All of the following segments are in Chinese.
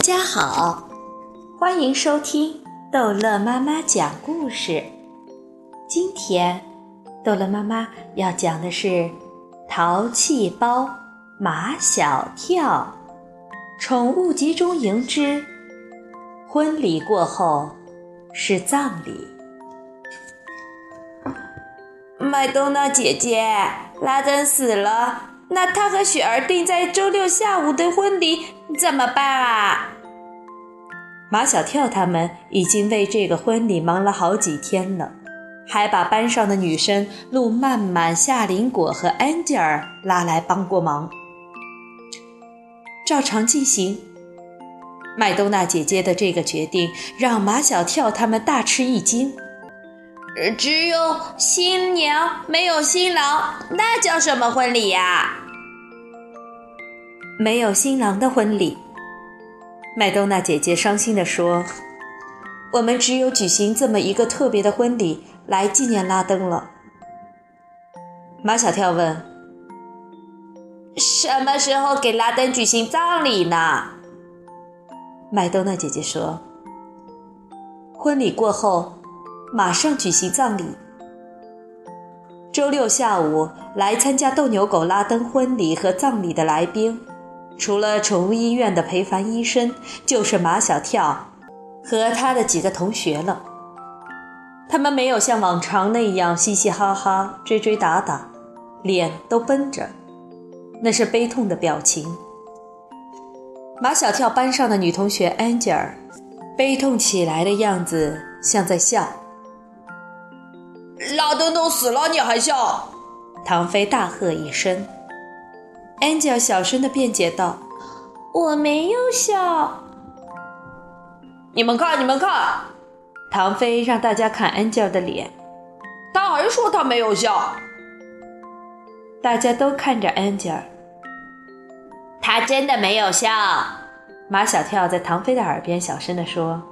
大家好，欢迎收听逗乐妈妈讲故事。今天，逗乐妈妈要讲的是《淘气包马小跳》宠物集中营之婚礼过后是葬礼。麦冬娜姐姐，拉登死了。那他和雪儿定在周六下午的婚礼怎么办啊？马小跳他们已经为这个婚礼忙了好几天了，还把班上的女生陆曼曼、夏林果和安吉尔拉来帮过忙。照常进行。麦冬娜姐姐的这个决定让马小跳他们大吃一惊。只有新娘没有新郎，那叫什么婚礼呀？没有新郎的婚礼，麦冬娜姐姐伤心地说：“我们只有举行这么一个特别的婚礼来纪念拉登了。”马小跳问：“什么时候给拉登举行葬礼呢？”麦冬娜姐姐说：“婚礼过后，马上举行葬礼。周六下午来参加斗牛狗拉登婚礼和葬礼的来宾。”除了宠物医院的陪凡医生，就是马小跳和他的几个同学了。他们没有像往常那样嘻嘻哈哈、追追打打，脸都绷着，那是悲痛的表情。马小跳班上的女同学安吉尔，悲痛起来的样子像在笑。拉登都死了，你还笑？唐飞大喝一声。Angel 小声的辩解道：“我没有笑。”你们看，你们看，唐飞让大家看 Angel 的脸，他还说他没有笑。大家都看着 Angel，他真的没有笑。马小跳在唐飞的耳边小声的说：“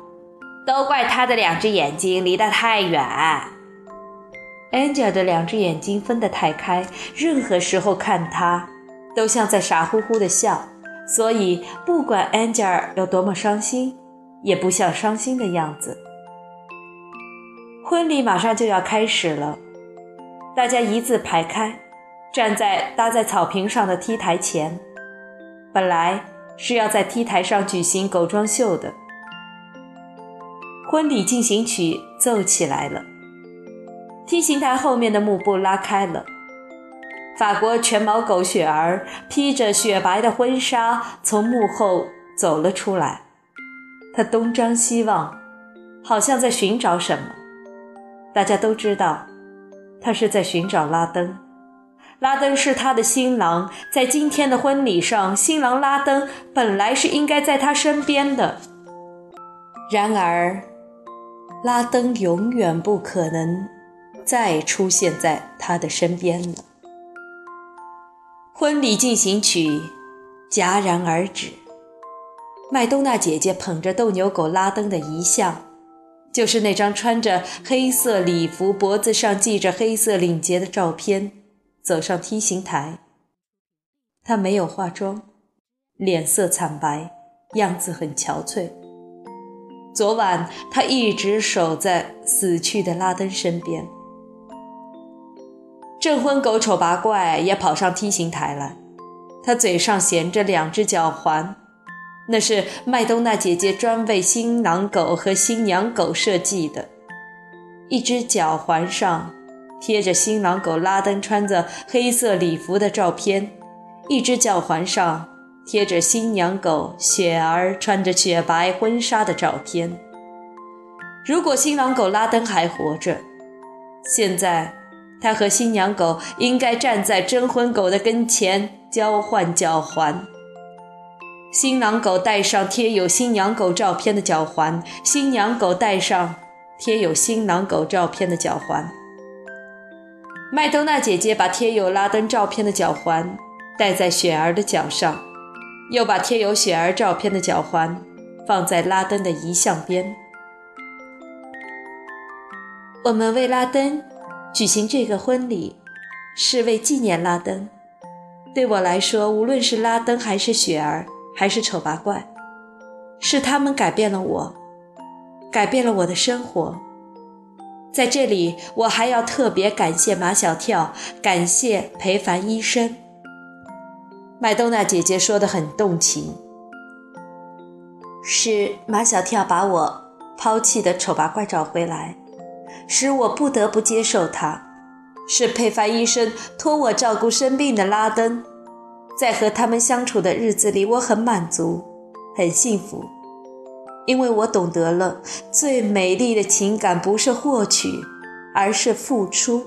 都怪他的两只眼睛离得太远。”Angel 的两只眼睛分得太开，任何时候看他。都像在傻乎乎的笑，所以不管安吉尔有多么伤心，也不像伤心的样子。婚礼马上就要开始了，大家一字排开，站在搭在草坪上的 T 台前。本来是要在 T 台上举行狗装秀的，婚礼进行曲奏起来了，T 形台后面的幕布拉开了。法国全毛狗雪儿披着雪白的婚纱从幕后走了出来，他东张西望，好像在寻找什么。大家都知道，他是在寻找拉登。拉登是他的新郎，在今天的婚礼上，新郎拉登本来是应该在他身边的。然而，拉登永远不可能再出现在他的身边了。婚礼进行曲戛然而止。麦冬娜姐姐捧着斗牛狗拉登的遗像，就是那张穿着黑色礼服、脖子上系着黑色领结的照片，走上梯形台。她没有化妆，脸色惨白，样子很憔悴。昨晚她一直守在死去的拉登身边。证婚狗丑八怪也跑上梯形台来，他嘴上衔着两只脚环，那是麦冬娜姐姐专为新郎狗和新娘狗设计的。一只脚环上贴着新郎狗拉登穿着黑色礼服的照片，一只脚环上贴着新娘狗雪儿穿着雪白婚纱的照片。如果新郎狗拉登还活着，现在。他和新娘狗应该站在征婚狗的跟前交换脚环。新郎狗戴上贴有新娘狗照片的脚环，新娘狗戴上贴有新郎狗照片的脚环。麦冬娜姐姐把贴有拉登照片的脚环戴在雪儿的脚上，又把贴有雪儿照片的脚环放在拉登的遗像边。我们为拉登。举行这个婚礼，是为纪念拉登。对我来说，无论是拉登，还是雪儿，还是丑八怪，是他们改变了我，改变了我的生活。在这里，我还要特别感谢马小跳，感谢裴凡医生。麦冬娜姐姐说的很动情，是马小跳把我抛弃的丑八怪找回来，使我不得不接受他；是佩凡医生托我照顾生病的拉登，在和他们相处的日子里，我很满足，很幸福。因为我懂得了，最美丽的情感不是获取，而是付出。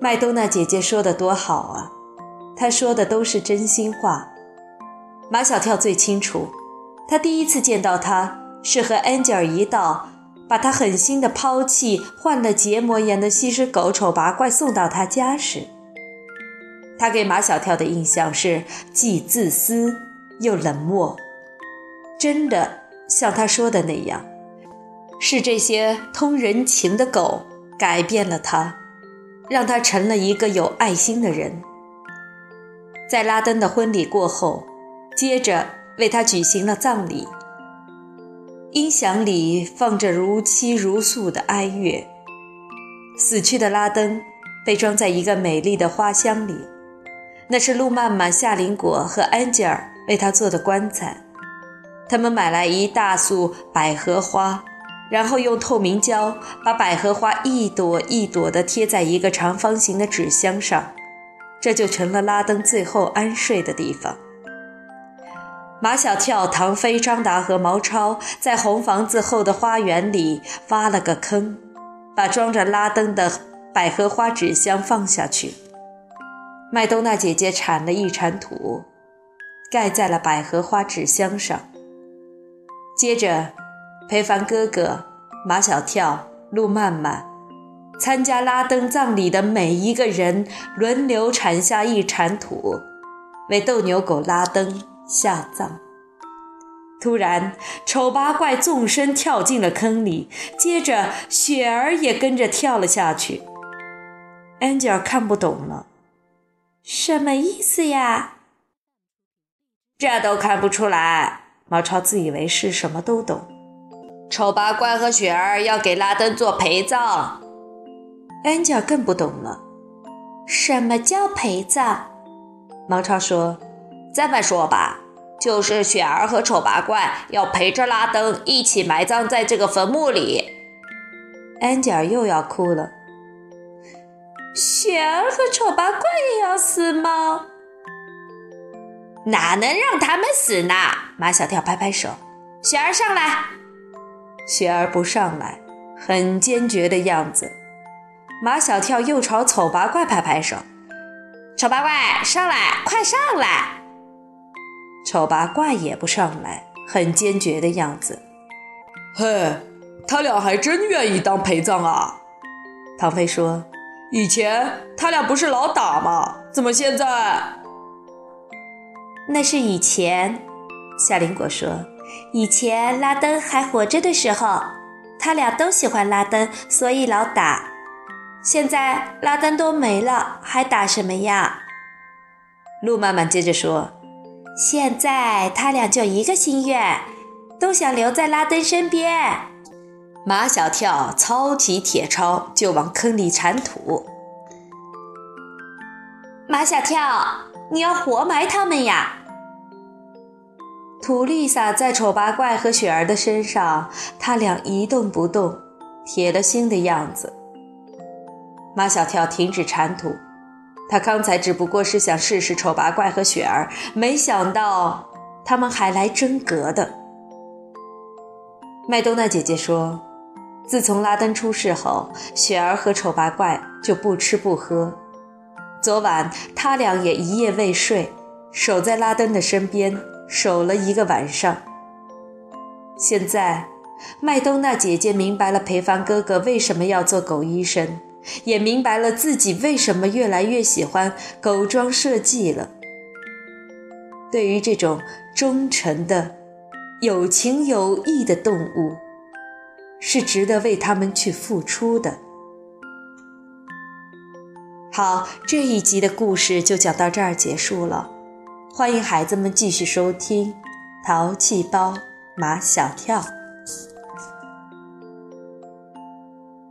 麦冬娜姐姐说的多好啊，她说的都是真心话。马小跳最清楚，他第一次见到她是和安吉尔一道，把他狠心的抛弃，换了结膜炎的吸尸狗丑八怪送到他家时，他给马小跳的印象是既自私又冷漠。真的像他说的那样，是这些通人情的狗改变了他，让他成了一个有爱心的人。在拉登的婚礼过后，接着为他举行了葬礼。音响里放着如泣如诉的哀乐。死去的拉登被装在一个美丽的花箱里，那是路曼曼、夏林果和安吉尔为他做的棺材。他们买来一大束百合花，然后用透明胶把百合花一朵一朵地贴在一个长方形的纸箱上，这就成了拉登最后安睡的地方。马小跳、唐飞、张达和毛超在红房子后的花园里挖了个坑，把装着拉登的百合花纸箱放下去。麦冬娜姐姐铲了一铲土，盖在了百合花纸箱上。接着，裴凡哥哥、马小跳、陆曼曼，参加拉登葬礼的每一个人轮流铲下一铲土，为斗牛狗拉登下葬。突然，丑八怪纵身跳进了坑里，接着雪儿也跟着跳了下去。Angel 看不懂了，什么意思呀？这都看不出来。毛超自以为是，什么都懂。丑八怪和雪儿要给拉登做陪葬，安吉尔更不懂了。什么叫陪葬？毛超说：“这么说吧，就是雪儿和丑八怪要陪着拉登一起埋葬在这个坟墓里。”安吉尔又要哭了。雪儿和丑八怪也要死吗？哪能让他们死呢？马小跳拍拍手，雪儿上来。雪儿不上来，很坚决的样子。马小跳又朝丑八怪拍拍手，丑八怪上来，快上来。丑八怪也不上来，很坚决的样子。嘿，他俩还真愿意当陪葬啊！唐飞说：“以前他俩不是老打吗？怎么现在？”那是以前，夏林果说：“以前拉登还活着的时候，他俩都喜欢拉登，所以老打。现在拉登都没了，还打什么呀？”路曼曼接着说：“现在他俩就一个心愿，都想留在拉登身边。”马小跳操起铁锹就往坑里铲土。马小跳，你要活埋他们呀！土丽洒在丑八怪和雪儿的身上，他俩一动不动，铁了心的样子。马小跳停止铲土，他刚才只不过是想试试丑八怪和雪儿，没想到他们还来真格的。麦冬娜姐姐说，自从拉登出事后，雪儿和丑八怪就不吃不喝，昨晚他俩也一夜未睡，守在拉登的身边。守了一个晚上。现在，麦冬娜姐姐明白了裴凡哥哥为什么要做狗医生，也明白了自己为什么越来越喜欢狗装设计了。对于这种忠诚的、有情有义的动物，是值得为他们去付出的。好，这一集的故事就讲到这儿结束了。欢迎孩子们继续收听，淘气包马小跳。